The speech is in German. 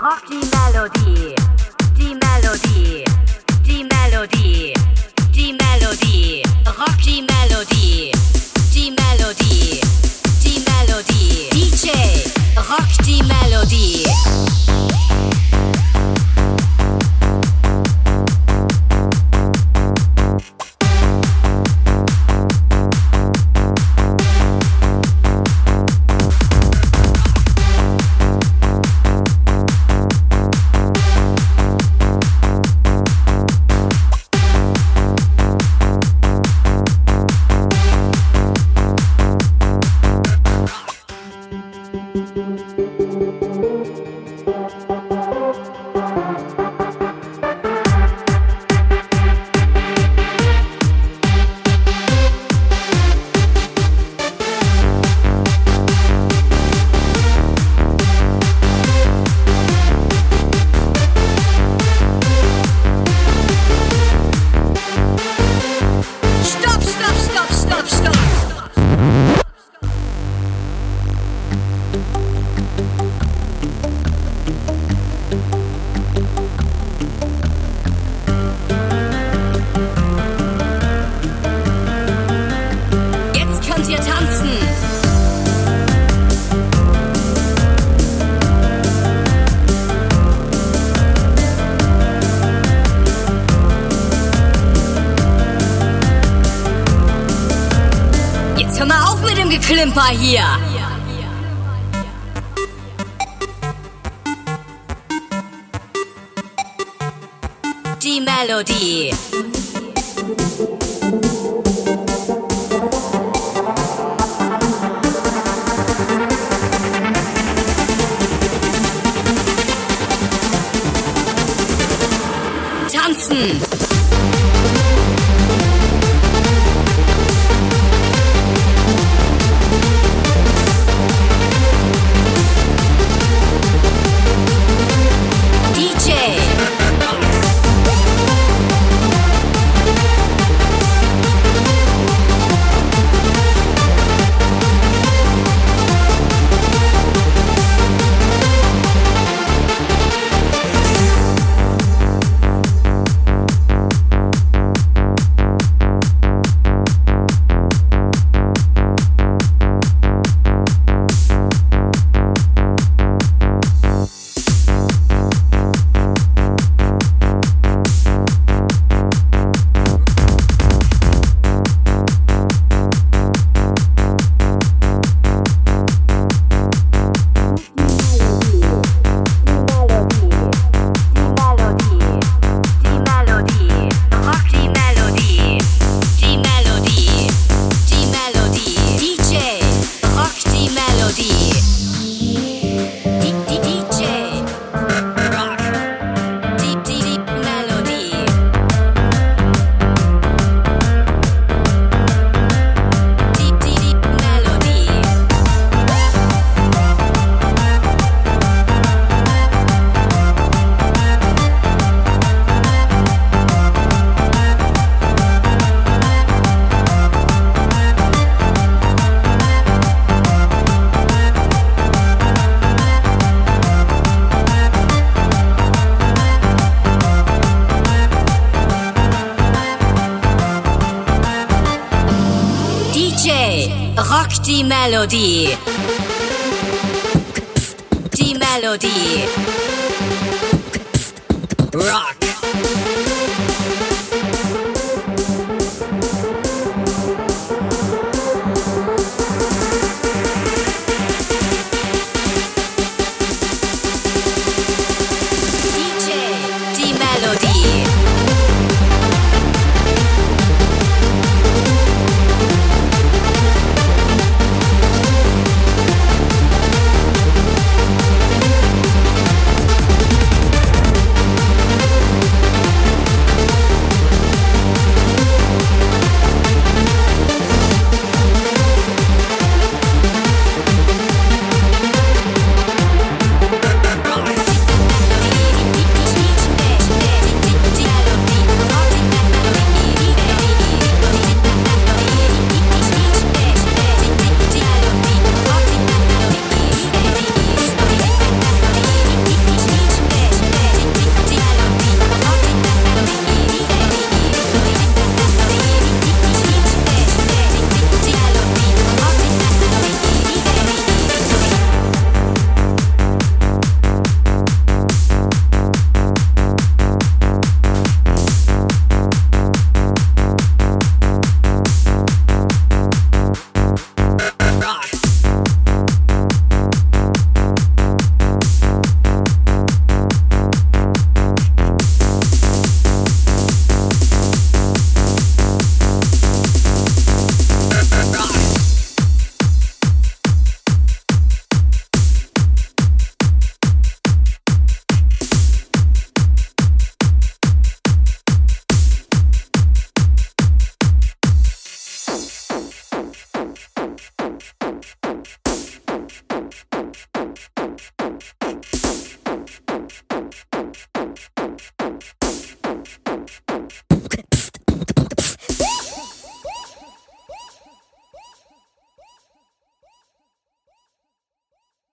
rock the melody, the melody, the melody. Rumgeklimper hier. Die Melodie. Tanzen. die Melodie. Die Melodie. Rock.